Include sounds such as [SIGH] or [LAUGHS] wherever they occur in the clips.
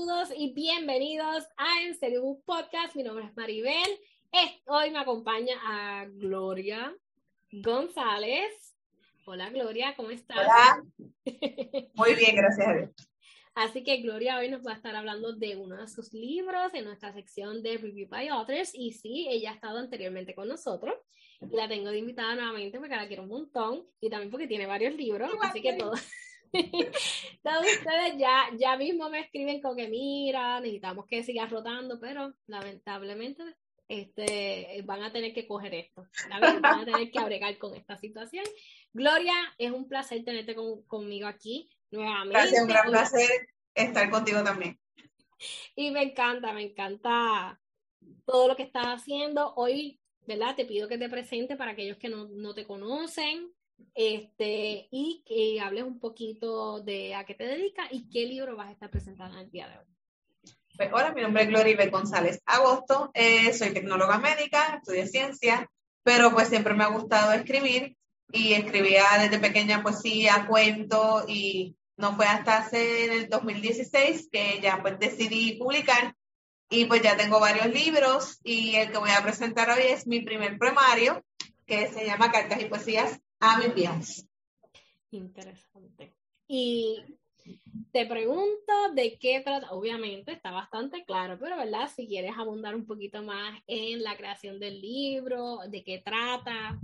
Saludos y bienvenidos a En Serio Book Podcast. Mi nombre es Maribel. Hoy me acompaña a Gloria González. Hola Gloria, ¿cómo estás? Hola. [LAUGHS] Muy bien, gracias a Dios. Así que Gloria hoy nos va a estar hablando de uno de sus libros en nuestra sección de Review by Authors. Y sí, ella ha estado anteriormente con nosotros. Y la tengo de invitada nuevamente porque la quiero un montón. Y también porque tiene varios libros. Así que todo. Todos ustedes ya, ya mismo me escriben con que mira, necesitamos que siga rotando, pero lamentablemente este, van a tener que coger esto, van a tener que abregar con esta situación. Gloria, es un placer tenerte conmigo aquí nuevamente. Gracias, un gran placer estar contigo también. Y me encanta, me encanta todo lo que estás haciendo. Hoy, ¿verdad? Te pido que te presente para aquellos que no, no te conocen, este, y que hables un poquito de a qué te dedicas y qué libro vas a estar presentando el día de hoy. Pues, hola, mi nombre es Gloria González Agosto, eh, soy tecnóloga médica, estudié ciencia, pero pues siempre me ha gustado escribir y escribía desde pequeña poesía, cuento y no fue hasta hace el 2016 que ya pues decidí publicar y pues ya tengo varios libros y el que voy a presentar hoy es mi primer primario que se llama Cartas y Poesías a mis viajes. Interesante. Y te pregunto de qué trata, obviamente está bastante claro, pero ¿verdad? Si quieres abundar un poquito más en la creación del libro, de qué trata.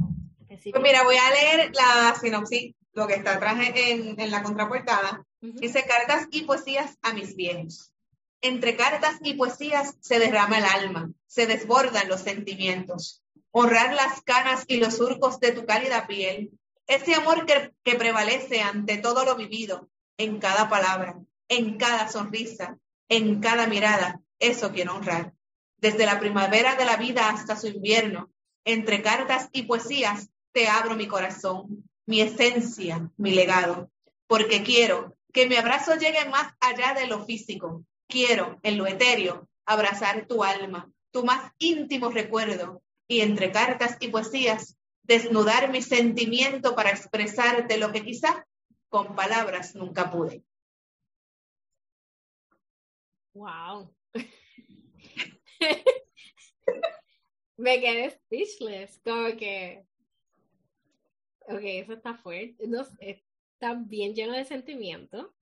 Pues mira, voy a leer la sinopsis, lo que está atrás en, en la contraportada. Dice cartas y poesías a mis viejos. Entre cartas y poesías se derrama el alma, se desbordan los sentimientos honrar las canas y los surcos de tu cálida piel, ese amor que, que prevalece ante todo lo vivido, en cada palabra, en cada sonrisa, en cada mirada, eso quiero honrar. Desde la primavera de la vida hasta su invierno, entre cartas y poesías, te abro mi corazón, mi esencia, mi legado, porque quiero que mi abrazo llegue más allá de lo físico. Quiero, en lo etéreo, abrazar tu alma, tu más íntimo recuerdo, y entre cartas y poesías, desnudar mi sentimiento para expresarte lo que quizá con palabras nunca pude. Wow. [LAUGHS] Me quedé speechless, como que. Ok, eso está fuerte. Está bien lleno de sentimiento.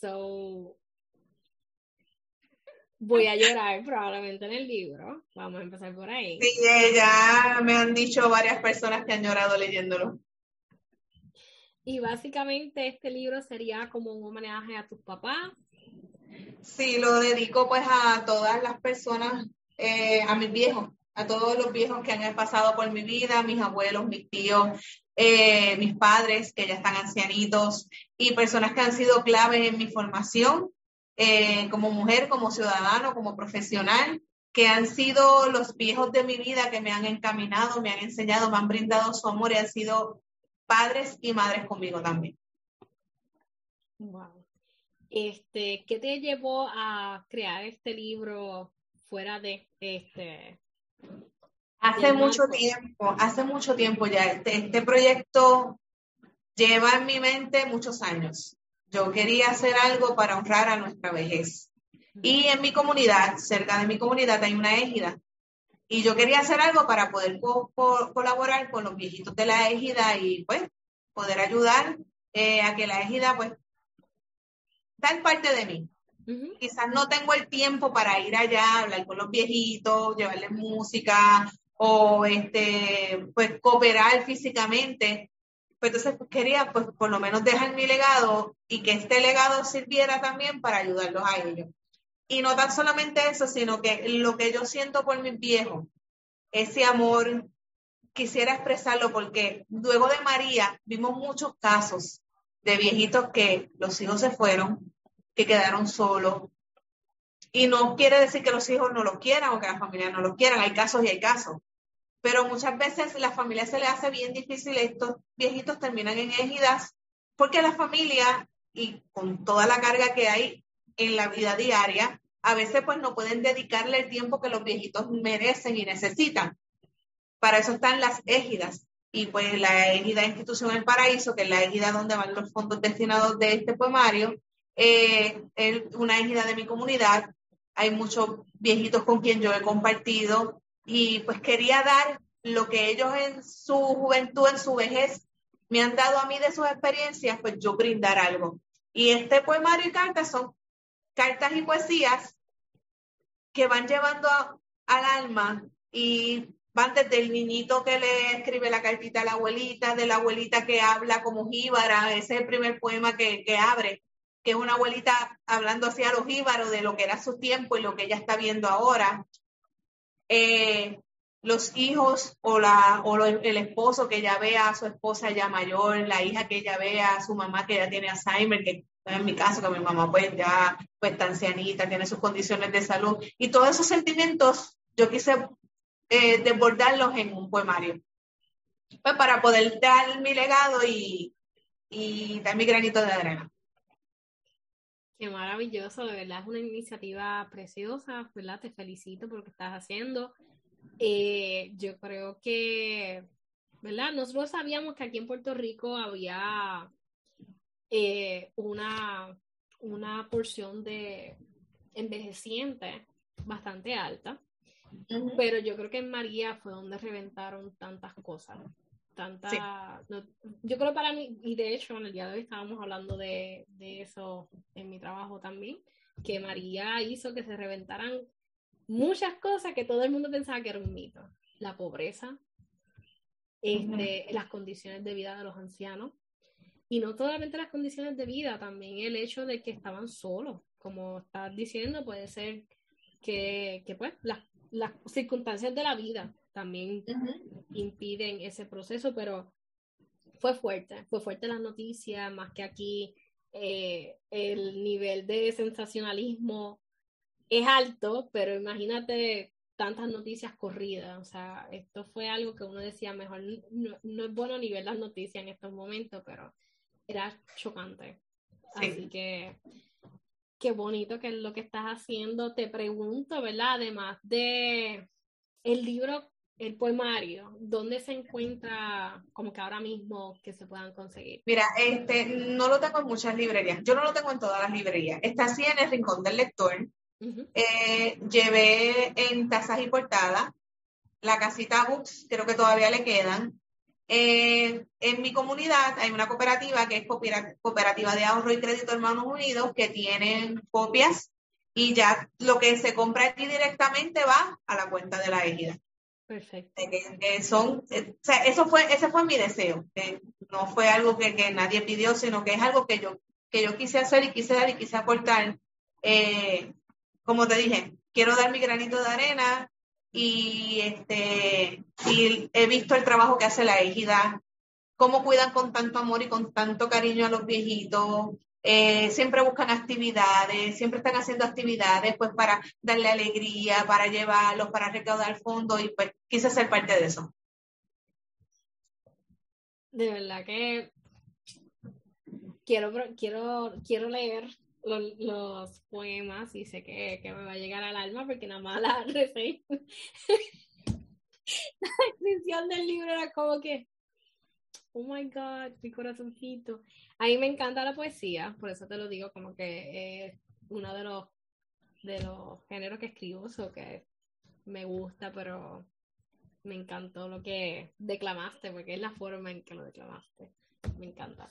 So, voy a llorar probablemente en el libro. Vamos a empezar por ahí. Sí, ya me han dicho varias personas que han llorado leyéndolo. Y básicamente este libro sería como un homenaje a tus papás. Sí, lo dedico pues a todas las personas, eh, a mis viejos, a todos los viejos que han pasado por mi vida, mis abuelos, mis tíos, eh, mis padres que ya están ancianitos y personas que han sido claves en mi formación eh, como mujer, como ciudadano, como profesional, que han sido los viejos de mi vida que me han encaminado, me han enseñado, me han brindado su amor y han sido padres y madres conmigo también. Wow. Este, ¿qué te llevó a crear este libro fuera de este? Hace mucho tiempo, hace mucho tiempo ya. Este, este proyecto lleva en mi mente muchos años. Yo quería hacer algo para honrar a nuestra vejez. Y en mi comunidad, cerca de mi comunidad, hay una égida. Y yo quería hacer algo para poder colaborar con los viejitos de la égida y pues poder ayudar eh, a que la égida pues en parte de mí. Quizás no tengo el tiempo para ir allá, hablar con los viejitos, llevarles música o este, pues cooperar físicamente, pues entonces quería pues por lo menos dejar mi legado y que este legado sirviera también para ayudarlos a ellos. Y no tan solamente eso, sino que lo que yo siento por mis viejos, ese amor, quisiera expresarlo porque luego de María vimos muchos casos de viejitos que los hijos se fueron, que quedaron solos. Y no quiere decir que los hijos no los quieran o que la familia no los quieran, hay casos y hay casos. Pero muchas veces la familia se le hace bien difícil, estos viejitos terminan en égidas, porque la familia, y con toda la carga que hay en la vida diaria, a veces pues no pueden dedicarle el tiempo que los viejitos merecen y necesitan. Para eso están las égidas. Y pues la égida Institución El Paraíso, que es la égida donde van los fondos destinados de este poemario, eh, es una égida de mi comunidad. Hay muchos viejitos con quien yo he compartido y pues quería dar lo que ellos en su juventud, en su vejez, me han dado a mí de sus experiencias, pues yo brindar algo. Y este poemario y cartas son cartas y poesías que van llevando al alma y van desde el niñito que le escribe la cartita a la abuelita, de la abuelita que habla como jíbara, ese es el primer poema que, abre, que es una abuelita hablando hacia los jíbaros de lo que era su tiempo y lo que ella está viendo ahora. Eh, los hijos o, la, o el esposo que ya vea a su esposa ya mayor, la hija que ella vea a su mamá que ya tiene Alzheimer, que en mi caso, que mi mamá pues ya pues está ancianita, tiene sus condiciones de salud, y todos esos sentimientos yo quise eh, desbordarlos en un poemario, pues para poder dar mi legado y, y dar mi granito de arena. Qué maravilloso, de verdad es una iniciativa preciosa, ¿verdad? Te felicito por lo que estás haciendo. Eh, yo creo que, ¿verdad? Nosotros sabíamos que aquí en Puerto Rico había eh, una, una porción de envejeciente bastante alta, pero yo creo que en María fue donde reventaron tantas cosas. Tanta, yo creo para mí, y de hecho en el día de hoy estábamos hablando de, de eso en mi trabajo también, que María hizo que se reventaran muchas cosas que todo el mundo pensaba que era un mito. La pobreza, este, las condiciones de vida de los ancianos, y no solamente las condiciones de vida, también el hecho de que estaban solos. Como estás diciendo, puede ser que, que pues las, las, circunstancias de la vida también impiden ese proceso, pero fue fuerte, fue fuerte las noticias, más que aquí eh, el nivel de sensacionalismo es alto, pero imagínate tantas noticias corridas, o sea, esto fue algo que uno decía, mejor no, no es bueno ni ver las noticias en estos momentos, pero era chocante. Así que qué bonito que es lo que estás haciendo. Te pregunto, ¿verdad? Además de el libro, el poemario, ¿dónde se encuentra como que ahora mismo que se puedan conseguir? Mira, este, no lo tengo en muchas librerías. Yo no lo tengo en todas las librerías. Está así en el rincón del lector. Eh, llevé en tazas y portadas. La casita Books, creo que todavía le quedan. Eh, en mi comunidad hay una cooperativa que es Cooperativa de Ahorro y Crédito Hermanos Unidos que tienen copias y ya lo que se compra aquí directamente va a la cuenta de la égida. Perfecto. son, eh, eso fue, ese fue mi deseo. no fue algo que, nadie pidió, sino que es algo que yo, que yo quise hacer y quise dar y quise aportar. Eh, como te dije, quiero dar mi granito de arena, y, este, y he visto el trabajo que hace la égida, cómo cuidan con tanto amor y con tanto cariño a los viejitos. Eh, siempre buscan actividades, siempre están haciendo actividades pues para darle alegría, para llevarlos, para recaudar fondos y pues quise ser parte de eso. De verdad que quiero, quiero, quiero leer los, poemas y sé que, me va a llegar al alma porque nada más la [LAUGHS] reseña. la descripción del libro era como que, oh my god, mi corazoncito. A mí me encanta la poesía, por eso te lo digo, como que es uno de los, de los géneros que escribo, o que me gusta, pero me encantó lo que declamaste, porque es la forma en que lo declamaste. Me encanta.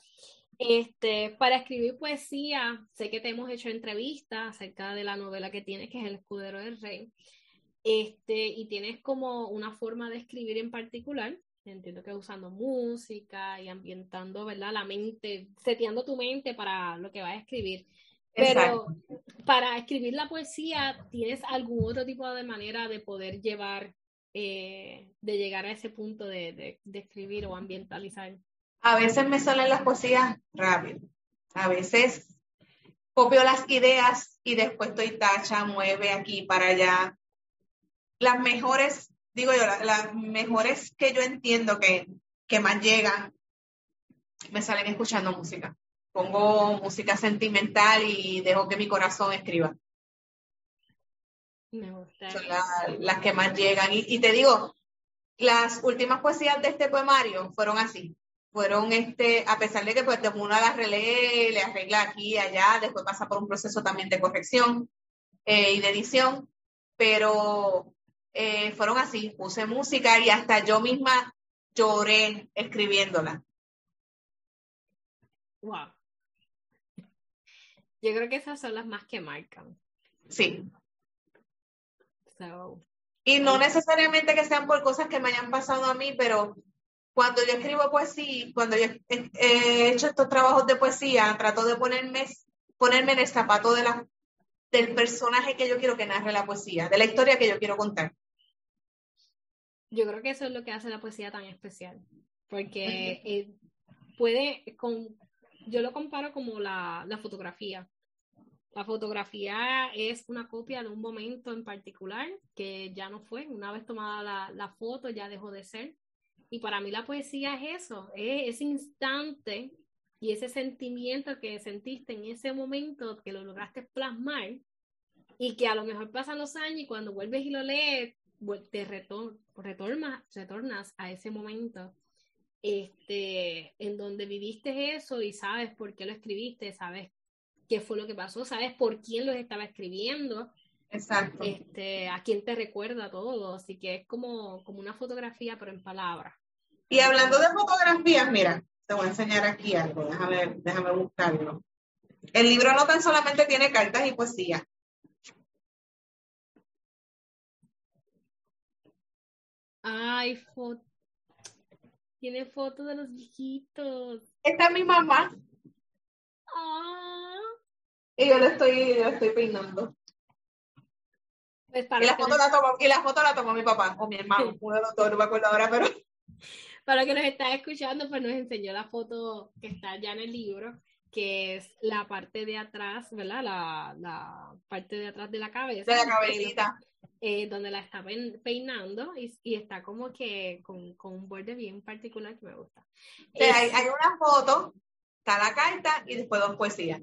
Este, para escribir poesía, sé que te hemos hecho entrevistas acerca de la novela que tienes, que es El Escudero del Rey. Este, y tienes como una forma de escribir en particular. Entiendo que usando música y ambientando, ¿verdad? La mente, seteando tu mente para lo que vas a escribir. Pero para escribir la poesía, ¿tienes algún otro tipo de manera de poder llevar, eh, de llegar a ese punto de, de escribir o ambientalizar? A veces me salen las poesías rápido. A veces copio las ideas y después estoy tacha, mueve aquí para allá. Las mejores, digo yo, las, mejores que yo entiendo que, que más llegan, me salen escuchando música. Pongo música sentimental y dejo que mi corazón escriba. Me gusta. Son las que más llegan. Y, te digo, las últimas poesías de este poemario fueron así. Fueron, este, a pesar de que pues uno las relee, le arregla aquí y allá, después pasa por un proceso también de corrección eh, y de edición, pero eh, fueron así, puse música y hasta yo misma lloré escribiéndola. Wow. Yo creo que esas son las más que marcan. Sí. Y no necesariamente que sean por cosas que me hayan pasado a mí, pero cuando yo escribo poesía, cuando yo he hecho estos trabajos de poesía, trato de ponerme, ponerme en el zapato de la, del personaje que yo quiero que narre la poesía, de la historia que yo quiero contar. Yo creo que eso es lo que hace la poesía tan especial, porque [LAUGHS] eh, puede, con, yo lo comparo como la, la fotografía. La fotografía es una copia de un momento en particular que ya no fue. Una vez tomada la, foto ya dejó de ser. Y para mí la poesía es eso, es ese instante y ese sentimiento que sentiste en ese momento que lo lograste plasmar y que a lo mejor pasan los años y cuando vuelves y lo lees, te retornas, retornas a ese momento este, en donde viviste eso y sabes por qué lo escribiste, sabes qué fue lo que pasó, sabes por quién lo estaba escribiendo. Exacto. Este, a quién te recuerda todo, así que es como, como una fotografía, pero en palabras. Y hablando de fotografías, mira, te voy a enseñar aquí algo, déjame, déjame buscarlo. El libro no tan solamente tiene cartas y poesía. Ay, tiene fotos de los viejitos. Esta es mi mamá. Ah. Y yo le estoy, yo estoy peinando. Pues y, la foto la tomó, y la foto la tomó mi papá o mi hermano, uno de los dos, no me acuerdo ahora, pero. [LAUGHS] Para que nos está escuchando, pues nos enseñó la foto que está ya en el libro, que es la parte de atrás, ¿verdad? La, la parte de atrás de la cabeza. De la cabecita. Eh, donde la está peinando y, y está como que con, con, un borde bien particular que me gusta. hay, hay, una foto, está la carta y después dos poesías.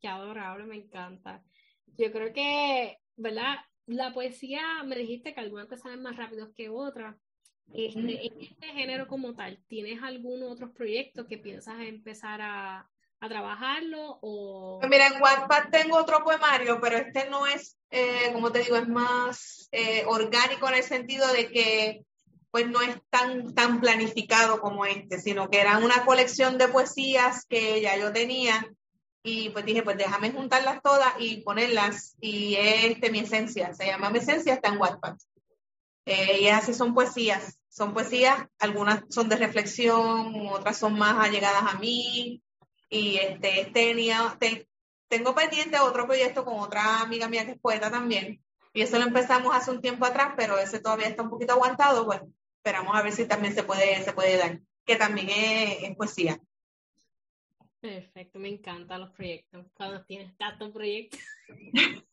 Qué adorable, me encanta. Yo creo que, ¿verdad? La poesía, me dijiste que algunas te salen más rápidos que otras. Este, en este género como tal, ¿tienes algún otro proyecto que piensas empezar a, trabajarlo? O... Pues mira, en Wattpad tengo otro poemario, pero este no es, eh, como te digo, es más eh, orgánico en el sentido de que pues no es tan, tan planificado como este, sino que era una colección de poesías que ya yo tenía y pues dije, pues déjame juntarlas todas y ponerlas. Y este, mi esencia, se llama Mi esencia, está en Wattpad. Eh, y así son poesías. Son poesías, algunas son de reflexión, otras son más allegadas a mí. Y este, tenía, tengo pendiente otro proyecto con otra amiga mía que es poeta también. Y eso lo empezamos hace un tiempo atrás, pero ese todavía está un poquito aguantado. Pues esperamos a ver si también se puede, se puede dar, que también es poesía. Perfecto, me encantan los proyectos. Cuando tienes tantos proyectos. [LAUGHS]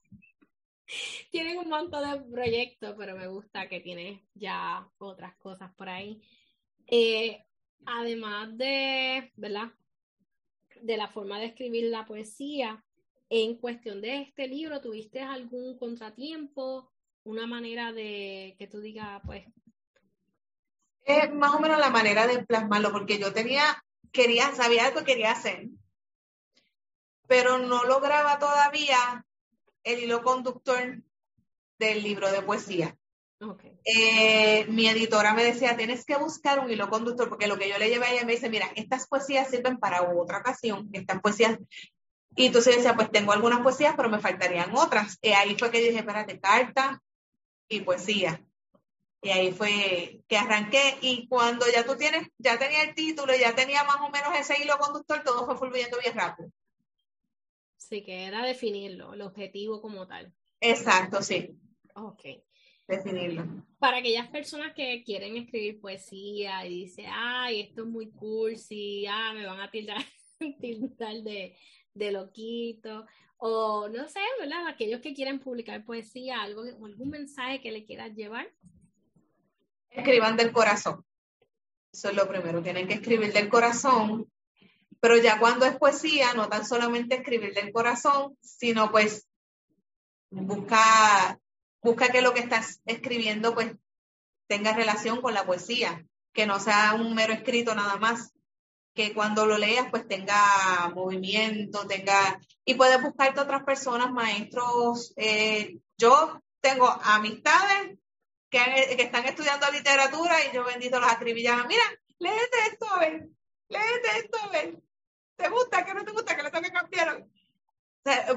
Tienen un montón de proyectos, pero me gusta que tienes ya otras cosas por ahí. Eh, además de, ¿verdad? De la forma de escribir la poesía, en cuestión de este libro, ¿tuviste algún contratiempo? Una manera de que tú digas, pues. Es más o menos la manera de plasmarlo, porque yo tenía quería, sabía lo que quería hacer, pero no lograba todavía el hilo conductor del libro de poesía. Eh, mi editora me decía, tienes que buscar un hilo conductor, porque lo que yo le llevé a ella me dice, mira, estas poesías sirven para otra ocasión, estas poesías. Y entonces decía, pues tengo algunas poesías, pero me faltarían otras. Y ahí fue que dije, espérate, carta y poesía. Y ahí fue que arranqué y cuando ya tú tienes, ya tenía el título, ya tenía más o menos ese hilo conductor, todo fue fluyendo bien rápido. Sí, que era definirlo, el objetivo como tal. Exacto, sí. Ok. Definirlo. Para aquellas personas que quieren escribir poesía y dicen, ay, esto es muy cursi, ah, me van a [LAUGHS] tildar, de, de loquito, o no sé, ¿verdad? Aquellos que quieren publicar poesía, algo, algún mensaje que le quieras llevar. Escriban del corazón. Eso es lo primero, tienen que escribir del corazón, pero ya cuando es poesía, no tan solamente escribir del corazón, sino pues busca, busca que lo que estás escribiendo pues tenga relación con la poesía, que no sea un mero escrito nada más, que cuando lo leas pues tenga movimiento, tenga... Y puedes buscarte otras personas, maestros. Eh, yo tengo amistades que, están estudiando literatura y yo bendito las acribillaban. Mira, léete esto a ver, léete esto a ver. ¿Te gusta? ¿Qué no te gusta? ¿Qué le tengo que cambiar?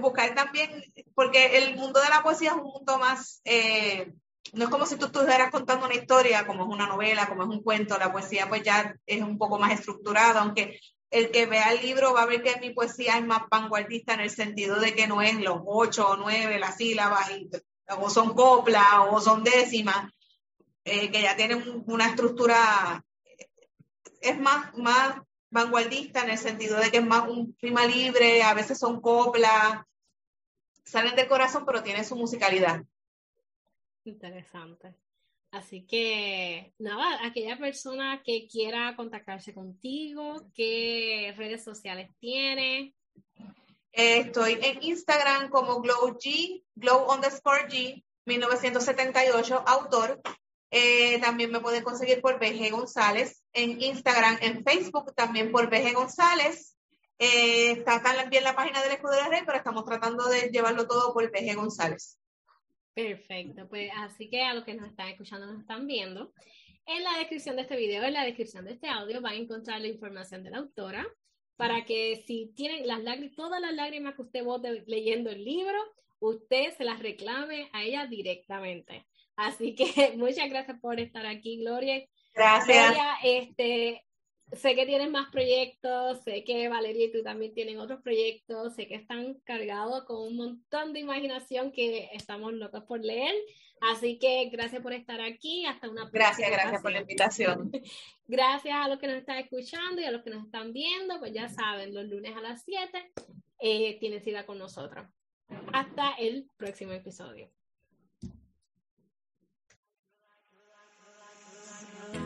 Buscar también, porque el mundo de la poesía es un mundo más, eh, no es como si tú estuvieras contando una historia, como es una novela, como es un cuento, la poesía pues ya es un poco más estructurada, aunque el que vea el libro va a ver que mi poesía es más vanguardista en el sentido de que no es los ocho o nueve, las sílabas, o son coplas o son décimas, eh, que ya tienen una estructura, es más, más vanguardista en el sentido de que es más un clima libre, a veces son coplas, salen del corazón, pero tienen su musicalidad. Interesante. Así que, nada, aquella persona que quiera contactarse contigo, ¿qué redes sociales tiene? estoy en Instagram como GlowG, Glow underscore G, 1978, autor. Eh, también me pueden conseguir por BG González en Instagram, en Facebook también por BG González. Eh, está también la página del Escudo de Rey, pero estamos tratando de llevarlo todo por BG González. Perfecto, pues así que a los que nos están escuchando, nos están viendo, en la descripción de este video, en la descripción de este audio, van a encontrar la información de la autora para que si tienen las lágrimas, todas las lágrimas que usted vote leyendo el libro, usted se las reclame a ella directamente. Así que [LAUGHS] muchas gracias por estar aquí, Gloria. Gracias. Gloria, este, sé que tienen más proyectos, sé que Valeria y tú también tienen otros proyectos, sé que están cargados con un montón de imaginación que estamos locos por leer. Así que gracias por estar aquí. Hasta una próxima. Gracias, gracias por la invitación. [LAUGHS] Gracias a los que nos están escuchando y a los que nos están viendo. Pues ya saben, los lunes a las 7 eh, tienes cita con nosotros. Hasta el próximo episodio.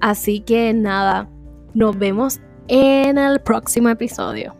Así que nada, nos vemos en el próximo episodio.